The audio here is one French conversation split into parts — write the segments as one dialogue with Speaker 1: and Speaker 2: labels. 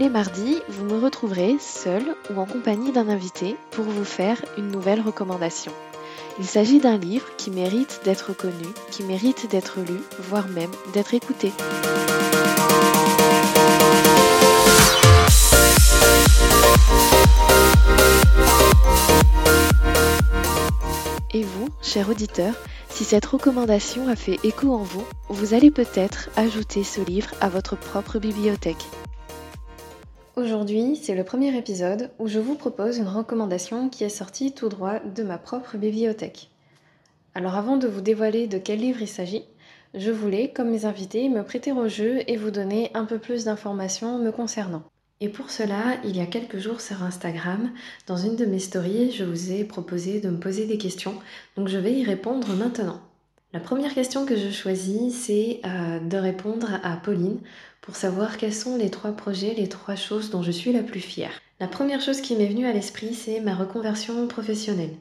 Speaker 1: Les mardis, vous me retrouverez seul ou en compagnie d'un invité pour vous faire une nouvelle recommandation. Il s'agit d'un livre qui mérite d'être connu, qui mérite d'être lu, voire même d'être écouté. Et vous, cher auditeur, si cette recommandation a fait écho en vous, vous allez peut-être ajouter ce livre à votre propre bibliothèque. Aujourd'hui, c'est le premier épisode où je vous propose une recommandation qui est sortie tout droit de ma propre bibliothèque. Alors avant de vous dévoiler de quel livre il s'agit, je voulais, comme mes invités, me prêter au jeu et vous donner un peu plus d'informations me concernant. Et pour cela, il y a quelques jours sur Instagram, dans une de mes stories, je vous ai proposé de me poser des questions, donc je vais y répondre maintenant. La première question que je choisis, c'est euh, de répondre à Pauline pour savoir quels sont les trois projets, les trois choses dont je suis la plus fière. La première chose qui m'est venue à l'esprit, c'est ma reconversion professionnelle.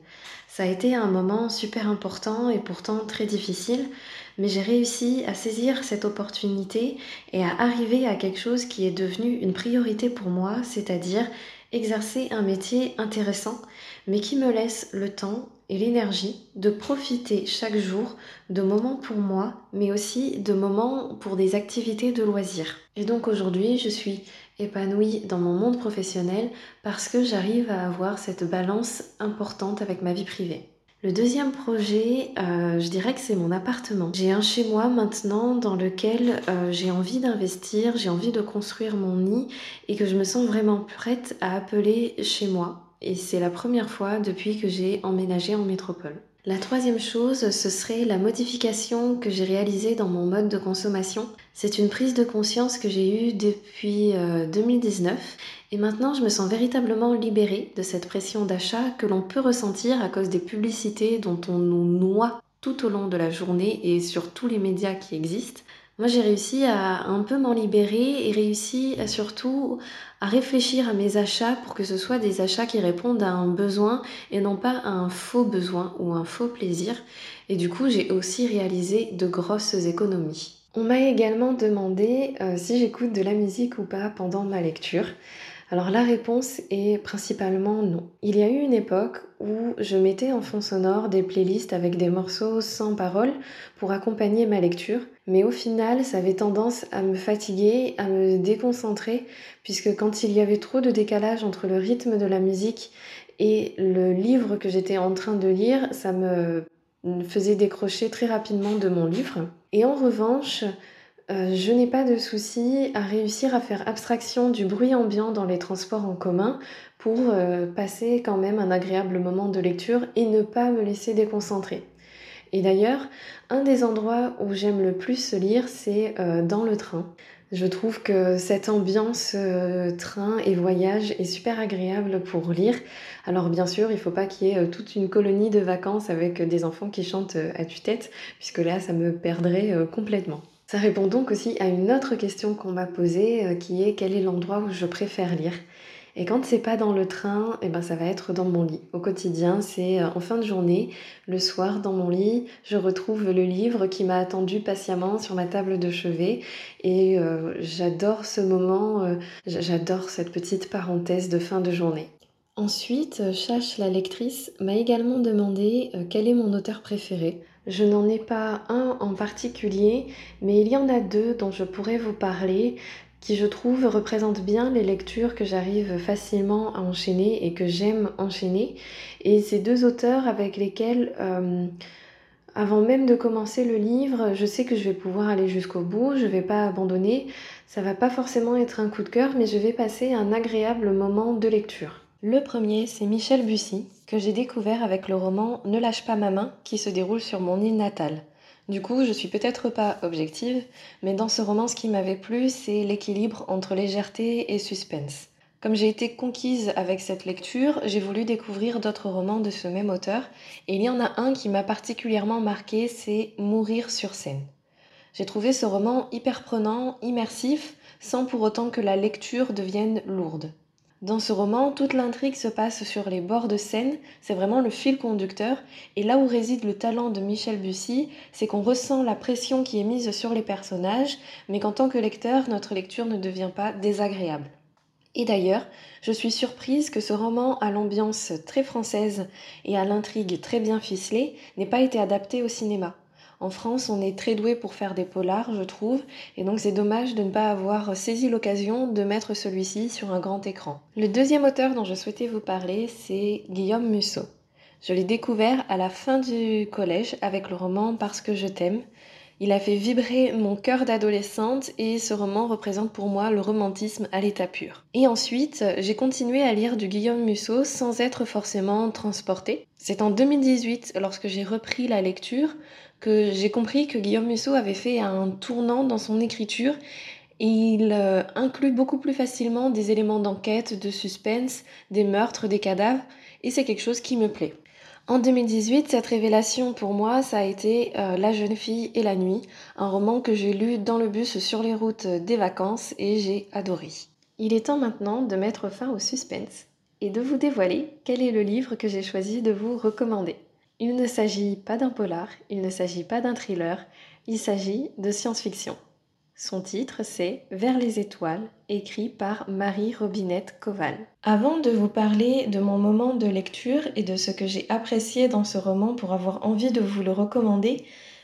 Speaker 1: Ça a été un moment super important et pourtant très difficile, mais j'ai réussi à saisir cette opportunité et à arriver à quelque chose qui est devenu une priorité pour moi, c'est-à-dire exercer un métier intéressant, mais qui me laisse le temps et l'énergie de profiter chaque jour de moments pour moi, mais aussi de moments pour des activités de loisirs. Et donc aujourd'hui, je suis épanouie dans mon monde professionnel parce que j'arrive à avoir cette balance importante avec ma vie privée. Le deuxième projet, euh, je dirais que c'est mon appartement. J'ai un chez moi maintenant dans lequel euh, j'ai envie d'investir, j'ai envie de construire mon nid et que je me sens vraiment prête à appeler chez moi et c'est la première fois depuis que j'ai emménagé en métropole. La troisième chose, ce serait la modification que j'ai réalisée dans mon mode de consommation. C'est une prise de conscience que j'ai eue depuis 2019 euh, et maintenant je me sens véritablement libérée de cette pression d'achat que l'on peut ressentir à cause des publicités dont on nous noie tout au long de la journée et sur tous les médias qui existent. Moi, j'ai réussi à un peu m'en libérer et réussi surtout à réfléchir à mes achats pour que ce soit des achats qui répondent à un besoin et non pas à un faux besoin ou un faux plaisir. Et du coup, j'ai aussi réalisé de grosses économies. On m'a également demandé euh, si j'écoute de la musique ou pas pendant ma lecture. Alors la réponse est principalement non. Il y a eu une époque où je mettais en fond sonore des playlists avec des morceaux sans paroles pour accompagner ma lecture, mais au final ça avait tendance à me fatiguer, à me déconcentrer, puisque quand il y avait trop de décalage entre le rythme de la musique et le livre que j'étais en train de lire, ça me faisait décrocher très rapidement de mon livre. Et en revanche, euh, je n'ai pas de souci à réussir à faire abstraction du bruit ambiant dans les transports en commun pour euh, passer quand même un agréable moment de lecture et ne pas me laisser déconcentrer. Et d'ailleurs, un des endroits où j'aime le plus lire, c'est euh, dans le train. Je trouve que cette ambiance train et voyage est super agréable pour lire. Alors bien sûr, il ne faut pas qu'il y ait toute une colonie de vacances avec des enfants qui chantent à tue-tête, puisque là, ça me perdrait complètement. Ça répond donc aussi à une autre question qu'on m'a posée euh, qui est quel est l'endroit où je préfère lire et quand c'est pas dans le train, eh ben ça va être dans mon lit. Au quotidien, c'est euh, en fin de journée, le soir dans mon lit, je retrouve le livre qui m'a attendu patiemment sur ma table de chevet et euh, j'adore ce moment, j'adore cette petite parenthèse de fin de journée. Ensuite, Chache la lectrice m'a également demandé quel est mon auteur préféré. Je n'en ai pas un en particulier, mais il y en a deux dont je pourrais vous parler qui je trouve représentent bien les lectures que j'arrive facilement à enchaîner et que j'aime enchaîner. Et ces deux auteurs avec lesquels, euh, avant même de commencer le livre, je sais que je vais pouvoir aller jusqu'au bout, je ne vais pas abandonner. Ça va pas forcément être un coup de cœur, mais je vais passer un agréable moment de lecture. Le premier, c'est Michel Bussy, que j'ai découvert avec le roman Ne lâche pas ma main, qui se déroule sur mon île natale. Du coup, je suis peut-être pas objective, mais dans ce roman, ce qui m'avait plu, c'est l'équilibre entre légèreté et suspense. Comme j'ai été conquise avec cette lecture, j'ai voulu découvrir d'autres romans de ce même auteur, et il y en a un qui m'a particulièrement marqué, c'est Mourir sur scène. J'ai trouvé ce roman hyper prenant, immersif, sans pour autant que la lecture devienne lourde. Dans ce roman, toute l'intrigue se passe sur les bords de Seine, c'est vraiment le fil conducteur, et là où réside le talent de Michel Bussy, c'est qu'on ressent la pression qui est mise sur les personnages, mais qu'en tant que lecteur, notre lecture ne devient pas désagréable. Et d'ailleurs, je suis surprise que ce roman à l'ambiance très française et à l'intrigue très bien ficelée n'ait pas été adapté au cinéma. En France, on est très doué pour faire des polars, je trouve, et donc c'est dommage de ne pas avoir saisi l'occasion de mettre celui-ci sur un grand écran. Le deuxième auteur dont je souhaitais vous parler, c'est Guillaume Musso. Je l'ai découvert à la fin du collège avec le roman Parce que je t'aime. Il a fait vibrer mon cœur d'adolescente et ce roman représente pour moi le romantisme à l'état pur. Et ensuite, j'ai continué à lire du Guillaume Musso sans être forcément transportée. C'est en 2018, lorsque j'ai repris la lecture, que j'ai compris que Guillaume Musso avait fait un tournant dans son écriture. Il euh, inclut beaucoup plus facilement des éléments d'enquête, de suspense, des meurtres, des cadavres, et c'est quelque chose qui me plaît. En 2018, cette révélation pour moi, ça a été euh, La jeune fille et la nuit, un roman que j'ai lu dans le bus sur les routes des vacances et j'ai adoré. Il est temps maintenant de mettre fin au suspense et de vous dévoiler quel est le livre que j'ai choisi de vous recommander. Il ne s'agit pas d'un polar, il ne s'agit pas d'un thriller, il s'agit de science-fiction. Son titre, c'est Vers les étoiles, écrit par Marie Robinette Koval. Avant de vous parler de mon moment de lecture et de ce que j'ai apprécié dans ce roman pour avoir envie de vous le recommander,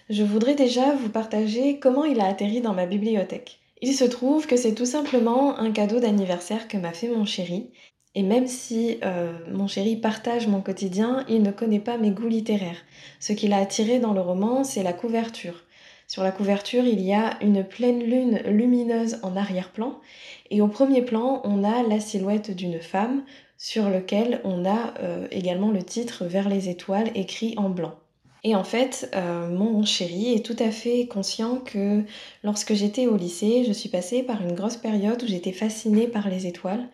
Speaker 1: je voudrais déjà vous partager comment il a atterri dans ma bibliothèque. Il se trouve que c'est tout simplement un cadeau d'anniversaire que m'a fait mon chéri et même si euh, mon chéri partage mon quotidien, il ne connaît pas mes goûts littéraires. Ce qui l'a attiré dans le roman, c'est la couverture. Sur la couverture, il y a une pleine lune lumineuse en arrière-plan, et au premier plan, on a la silhouette d'une femme sur lequel on a euh, également le titre Vers les étoiles écrit en blanc. Et en fait, euh, mon chéri est tout à fait conscient que lorsque j'étais au lycée, je suis passée par une grosse période où j'étais fascinée par les étoiles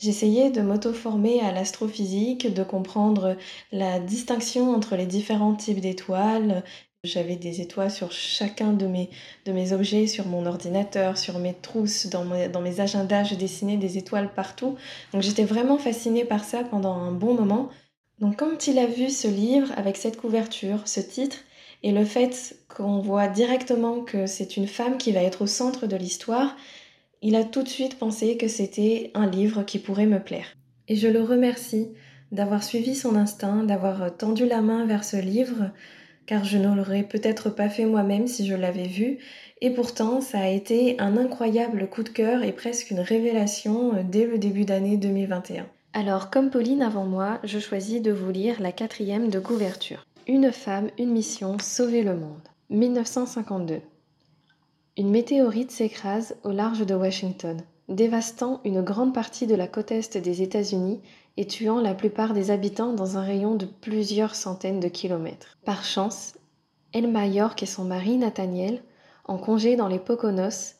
Speaker 1: J'essayais de m'auto-former à l'astrophysique, de comprendre la distinction entre les différents types d'étoiles. J'avais des étoiles sur chacun de mes, de mes objets, sur mon ordinateur, sur mes trousses, dans mes, dans mes agendas, je dessinais des étoiles partout. Donc j'étais vraiment fascinée par ça pendant un bon moment. Donc quand il a vu ce livre avec cette couverture, ce titre, et le fait qu'on voit directement que c'est une femme qui va être au centre de l'histoire, il a tout de suite pensé que c'était un livre qui pourrait me plaire. Et je le remercie d'avoir suivi son instinct, d'avoir tendu la main vers ce livre, car je ne l'aurais peut-être pas fait moi-même si je l'avais vu, et pourtant ça a été un incroyable coup de cœur et presque une révélation dès le début d'année 2021. Alors, comme Pauline avant moi, je choisis de vous lire la quatrième de couverture. Une femme, une mission, sauver le monde. 1952. Une météorite s'écrase au large de Washington, dévastant une grande partie de la côte est des États-Unis et tuant la plupart des habitants dans un rayon de plusieurs centaines de kilomètres. Par chance, Elma York et son mari Nathaniel, en congé dans les Poconos,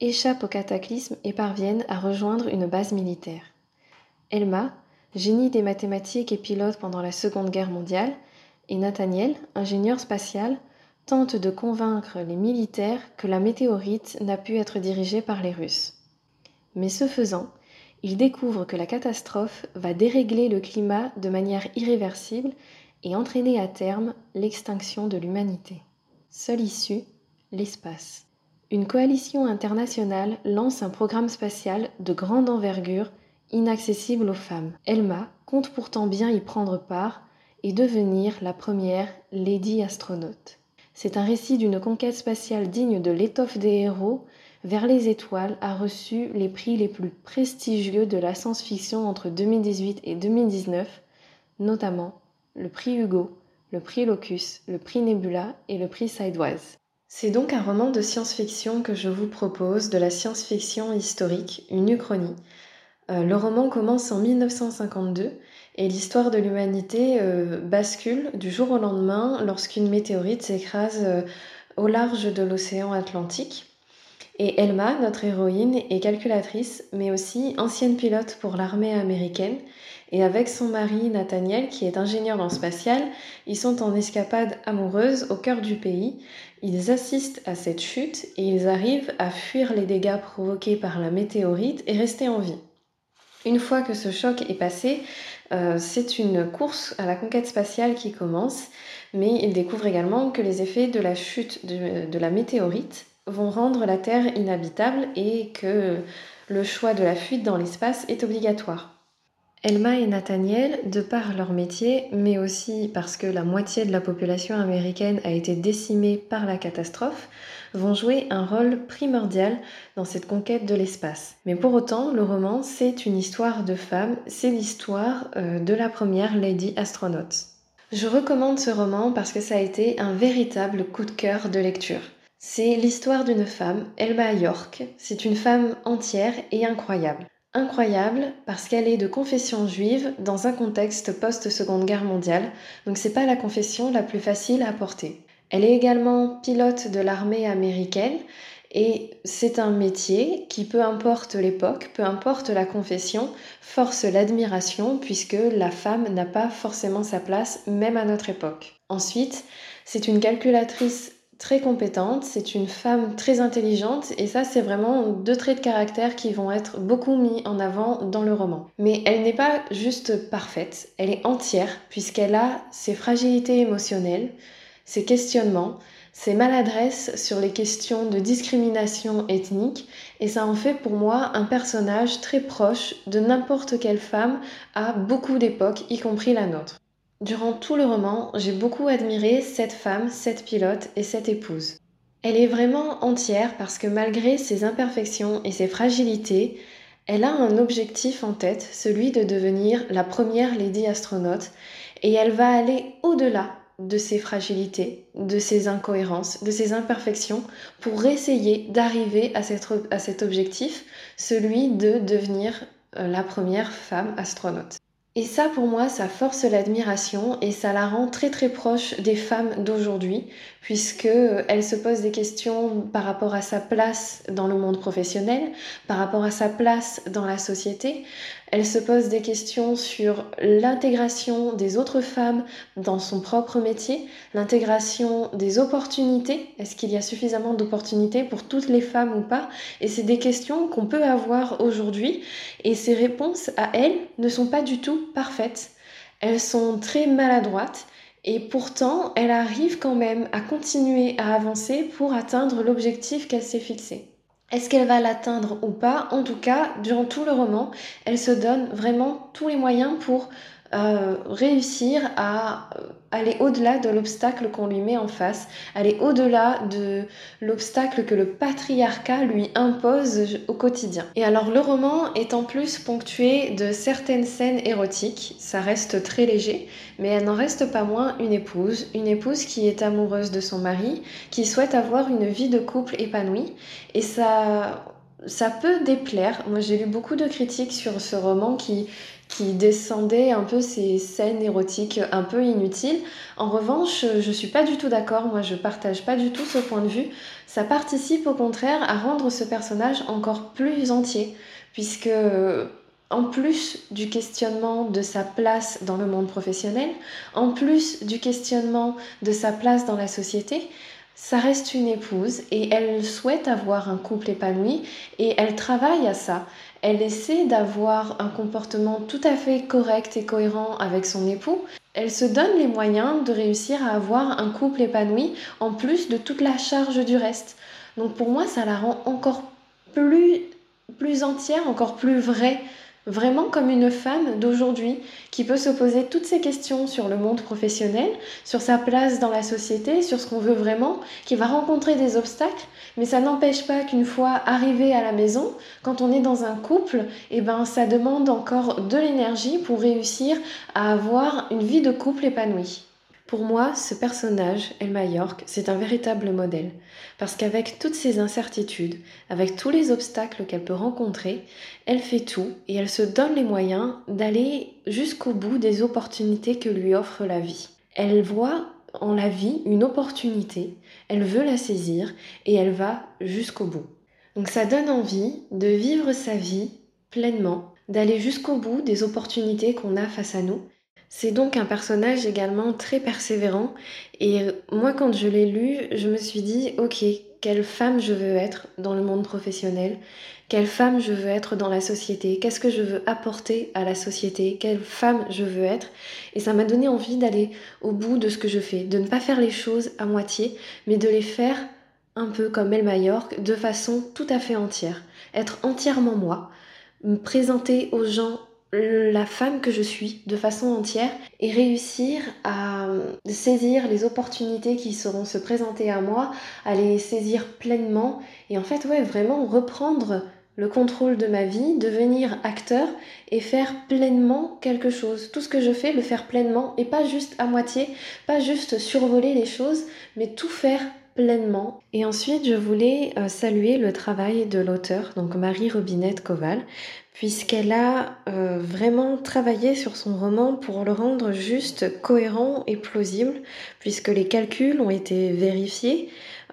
Speaker 1: échappent au cataclysme et parviennent à rejoindre une base militaire. Elma, génie des mathématiques et pilote pendant la Seconde Guerre mondiale, et Nathaniel, ingénieur spatial, tente de convaincre les militaires que la météorite n'a pu être dirigée par les Russes. Mais ce faisant, ils découvrent que la catastrophe va dérégler le climat de manière irréversible et entraîner à terme l'extinction de l'humanité. Seule issue, l'espace. Une coalition internationale lance un programme spatial de grande envergure inaccessible aux femmes. Elma compte pourtant bien y prendre part et devenir la première Lady astronaute. C'est un récit d'une conquête spatiale digne de l'étoffe des héros. Vers les étoiles a reçu les prix les plus prestigieux de la science-fiction entre 2018 et 2019, notamment le prix Hugo, le prix Locus, le prix Nebula et le prix Sidewise. C'est donc un roman de science-fiction que je vous propose, de la science-fiction historique, une uchronie. Euh, le roman commence en 1952 et l'histoire de l'humanité euh, bascule du jour au lendemain lorsqu'une météorite s'écrase euh, au large de l'océan Atlantique. Et Elma, notre héroïne, est calculatrice, mais aussi ancienne pilote pour l'armée américaine. Et avec son mari Nathaniel, qui est ingénieur en spatial, ils sont en escapade amoureuse au cœur du pays. Ils assistent à cette chute et ils arrivent à fuir les dégâts provoqués par la météorite et rester en vie. Une fois que ce choc est passé, euh, c'est une course à la conquête spatiale qui commence, mais ils découvrent également que les effets de la chute de la météorite vont rendre la Terre inhabitable et que le choix de la fuite dans l'espace est obligatoire. Elma et Nathaniel, de par leur métier, mais aussi parce que la moitié de la population américaine a été décimée par la catastrophe, vont jouer un rôle primordial dans cette conquête de l'espace. Mais pour autant, le roman, c'est une histoire de femme, c'est l'histoire euh, de la première Lady Astronaute. Je recommande ce roman parce que ça a été un véritable coup de cœur de lecture. C'est l'histoire d'une femme, Elma York. C'est une femme entière et incroyable. Incroyable parce qu'elle est de confession juive dans un contexte post-seconde guerre mondiale, donc c'est pas la confession la plus facile à porter. Elle est également pilote de l'armée américaine et c'est un métier qui, peu importe l'époque, peu importe la confession, force l'admiration puisque la femme n'a pas forcément sa place même à notre époque. Ensuite, c'est une calculatrice très compétente, c'est une femme très intelligente et ça c'est vraiment deux traits de caractère qui vont être beaucoup mis en avant dans le roman. Mais elle n'est pas juste parfaite, elle est entière puisqu'elle a ses fragilités émotionnelles, ses questionnements, ses maladresses sur les questions de discrimination ethnique et ça en fait pour moi un personnage très proche de n'importe quelle femme à beaucoup d'époques, y compris la nôtre. Durant tout le roman, j'ai beaucoup admiré cette femme, cette pilote et cette épouse. Elle est vraiment entière parce que malgré ses imperfections et ses fragilités, elle a un objectif en tête, celui de devenir la première Lady astronaute, et elle va aller au-delà de ses fragilités, de ses incohérences, de ses imperfections, pour essayer d'arriver à, cet objectif, celui de devenir euh, la première femme astronaute. Et ça, pour moi, ça force l'admiration et ça la rend très très proche des femmes d'aujourd'hui, puisque euh, se pose des questions par rapport à sa place dans le monde professionnel, par rapport à sa place dans la société. Elle se pose des questions sur l'intégration des autres femmes dans son propre métier, l'intégration des opportunités. Est-ce qu'il y a suffisamment d'opportunités pour toutes les femmes ou pas? Et c'est des questions qu'on peut avoir aujourd'hui et ces réponses à elle ne sont pas du tout parfaites. Elles sont très maladroites et pourtant elle arrive quand même à continuer à avancer pour atteindre l'objectif qu'elle s'est fixé. Est-ce qu'elle va l'atteindre ou pas? En tout cas, durant tout le roman, elle se donne vraiment tous les moyens pour euh, réussir à euh, aller au-delà de l'obstacle qu'on lui met en face, aller au-delà de l'obstacle que le patriarcat lui impose au quotidien. Et alors le roman est en plus ponctué de certaines scènes érotiques, ça reste très léger, mais elle n'en reste pas moins une épouse, une épouse qui est amoureuse de son mari, qui souhaite avoir une vie de couple épanouie, et ça ça peut déplaire. Moi, j'ai lu beaucoup de critiques sur ce roman qui, qui descendait un peu ces scènes érotiques un peu inutiles. En revanche, je suis pas du tout d'accord, moi je partage pas du tout ce point de vue. Ça participe au contraire à rendre ce personnage encore plus entier, puisque en plus du questionnement de sa place dans le monde professionnel, en plus du questionnement de sa place dans la société, ça reste une épouse et elle souhaite avoir un couple épanoui et elle travaille à ça elle essaie d'avoir un comportement tout à fait correct et cohérent avec son époux. Elle se donne les moyens de réussir à avoir un couple épanoui en plus de toute la charge du reste. Donc pour moi, ça la rend encore plus, plus entière, encore plus vraie Vraiment comme une femme d'aujourd'hui qui peut se poser toutes ces questions sur le monde professionnel, sur sa place dans la société, sur ce qu'on veut vraiment, qui va rencontrer des obstacles, mais ça n'empêche pas qu'une fois arrivé à la maison, quand on est dans un couple, eh ben ça demande encore de l'énergie pour réussir à avoir une vie de couple épanouie. Pour moi, ce personnage, Elma York, c'est un véritable modèle, parce qu'avec toutes ces incertitudes, avec tous les obstacles qu'elle peut rencontrer, elle fait tout et elle se donne les moyens d'aller jusqu'au bout des opportunités que lui offre la vie. Elle voit en la vie une opportunité, elle veut la saisir et elle va jusqu'au bout. Donc ça donne envie de vivre sa vie pleinement, d'aller jusqu'au bout des opportunités qu'on a face à nous. C'est donc un personnage également très persévérant et moi quand je l'ai lu, je me suis dit ok, quelle femme je veux être dans le monde professionnel, quelle femme je veux être dans la société, qu'est-ce que je veux apporter à la société, quelle femme je veux être? Et ça m'a donné envie d'aller au bout de ce que je fais, de ne pas faire les choses à moitié, mais de les faire un peu comme El Majorque, de façon tout à fait entière. Être entièrement moi, me présenter aux gens la femme que je suis de façon entière et réussir à saisir les opportunités qui seront se présenter à moi, à les saisir pleinement et en fait ouais vraiment reprendre le contrôle de ma vie, devenir acteur et faire pleinement quelque chose. Tout ce que je fais, le faire pleinement et pas juste à moitié, pas juste survoler les choses, mais tout faire pleinement. Et ensuite, je voulais euh, saluer le travail de l'auteur, donc Marie Robinette Koval, puisqu'elle a euh, vraiment travaillé sur son roman pour le rendre juste cohérent et plausible, puisque les calculs ont été vérifiés.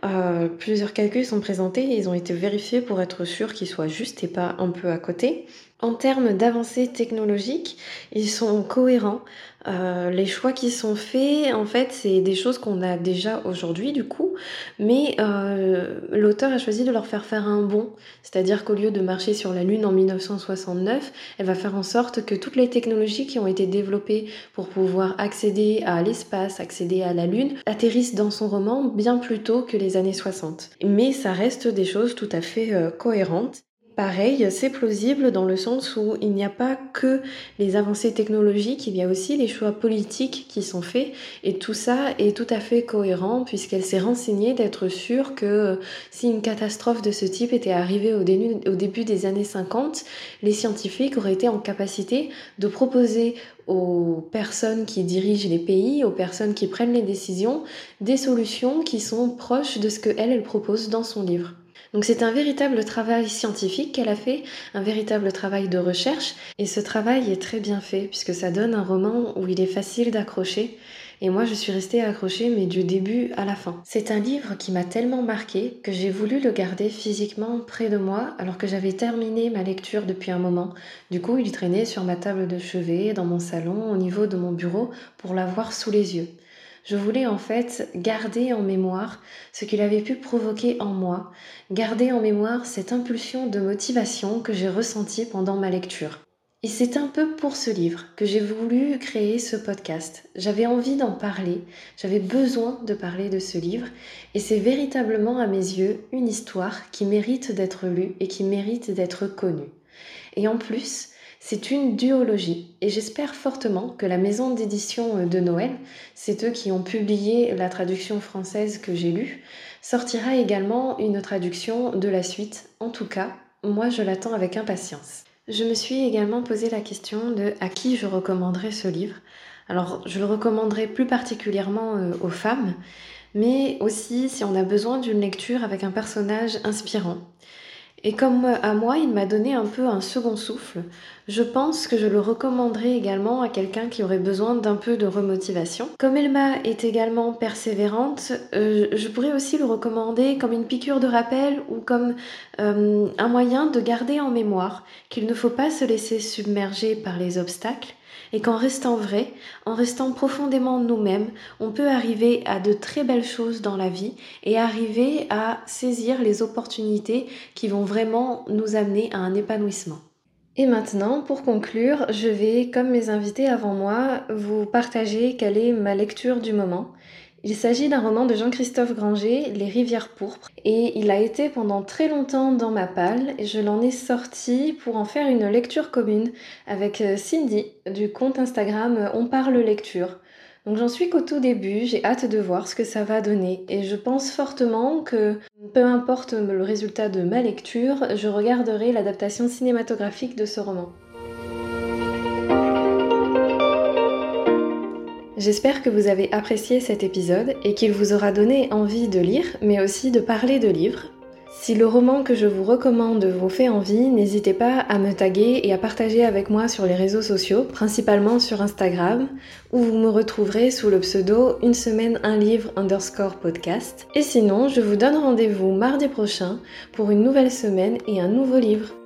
Speaker 1: Euh, plusieurs calculs sont présentés et ils ont été vérifiés pour être sûr qu'ils soient justes et pas un peu à côté. En termes d'avancées technologiques, ils sont cohérents. Euh, les choix qui sont faits, en fait, c'est des choses qu'on a déjà aujourd'hui, du coup, mais euh, l'auteur a choisi de leur faire faire un bond. C'est-à-dire qu'au lieu de marcher sur la Lune en 1969, elle va faire en sorte que toutes les technologies qui ont été développées pour pouvoir accéder à l'espace, accéder à la Lune, atterrissent dans son roman bien plus tôt que les années 60. Mais ça reste des choses tout à fait euh, cohérentes. Pareil, c'est plausible dans le sens où il n'y a pas que les avancées technologiques, il y a aussi les choix politiques qui sont faits et tout ça est tout à fait cohérent puisqu'elle s'est renseignée d'être sûre que si une catastrophe de ce type était arrivée au, début des années 50, les scientifiques auraient été en capacité de proposer aux personnes qui dirigent les pays, aux personnes qui prennent les décisions, des solutions qui sont proches de ce que elle, elle propose dans son livre. Donc c'est un véritable travail scientifique qu'elle a fait, un véritable travail de recherche, et ce travail est très bien fait puisque ça donne un roman où il est facile d'accrocher. Et moi, je suis restée accrochée, mais du début à la fin. C'est un livre qui m'a tellement marqué que j'ai voulu le garder physiquement près de moi alors que j'avais terminé ma lecture depuis un moment. Du coup, il traînait sur ma table de chevet, dans mon salon, au niveau de mon bureau, pour l'avoir sous les yeux. Je voulais en fait garder en mémoire ce qu'il avait pu provoquer en moi, garder en mémoire cette impulsion de motivation que j'ai ressentie pendant ma lecture. Et c'est un peu pour ce livre que j'ai voulu créer ce podcast. J'avais envie d'en parler, j'avais besoin de parler de ce livre, et c'est véritablement à mes yeux une histoire qui mérite d'être lue et qui mérite d'être connue. Et en plus, c'est une duologie et j'espère fortement que la maison d'édition de Noël, c'est eux qui ont publié la traduction française que j'ai lue, sortira également une traduction de la suite. En tout cas, moi je l'attends avec impatience. Je me suis également posé la question de à qui je recommanderais ce livre. Alors je le recommanderais plus particulièrement euh, aux femmes, mais aussi si on a besoin d'une lecture avec un personnage inspirant. Et comme à moi, il m'a donné un peu un second souffle, je pense que je le recommanderais également à quelqu'un qui aurait besoin d'un peu de remotivation. Comme Elma est également persévérante, euh, je pourrais aussi le recommander comme une piqûre de rappel ou comme euh, un moyen de garder en mémoire qu'il ne faut pas se laisser submerger par les obstacles et qu'en restant vrai, en restant profondément nous-mêmes, on peut arriver à de très belles choses dans la vie et arriver à saisir les opportunités qui vont vraiment nous amener à un épanouissement. Et maintenant, pour conclure, je vais, comme mes invités avant moi, vous partager quelle est ma lecture du moment. Il s'agit d'un roman de Jean-Christophe Granger, Les rivières pourpres, et il a été pendant très longtemps dans ma palle, et je l'en ai sorti pour en faire une lecture commune avec euh, Cindy du compte Instagram On parle lecture. Donc j'en suis qu'au tout début, j'ai hâte de voir ce que ça va donner, et je pense fortement que peu importe le résultat de ma lecture, je regarderai l'adaptation cinématographique de ce roman. J'espère que vous avez apprécié cet épisode et qu'il vous aura donné envie de lire, mais aussi de parler de livres. Si le roman que je vous recommande vous fait envie, n'hésitez pas à me taguer et à partager avec moi sur les réseaux sociaux, principalement sur Instagram, où vous me retrouverez sous le pseudo une semaine un livre underscore podcast. Et sinon, je vous donne rendez-vous mardi prochain pour une nouvelle semaine et un nouveau livre.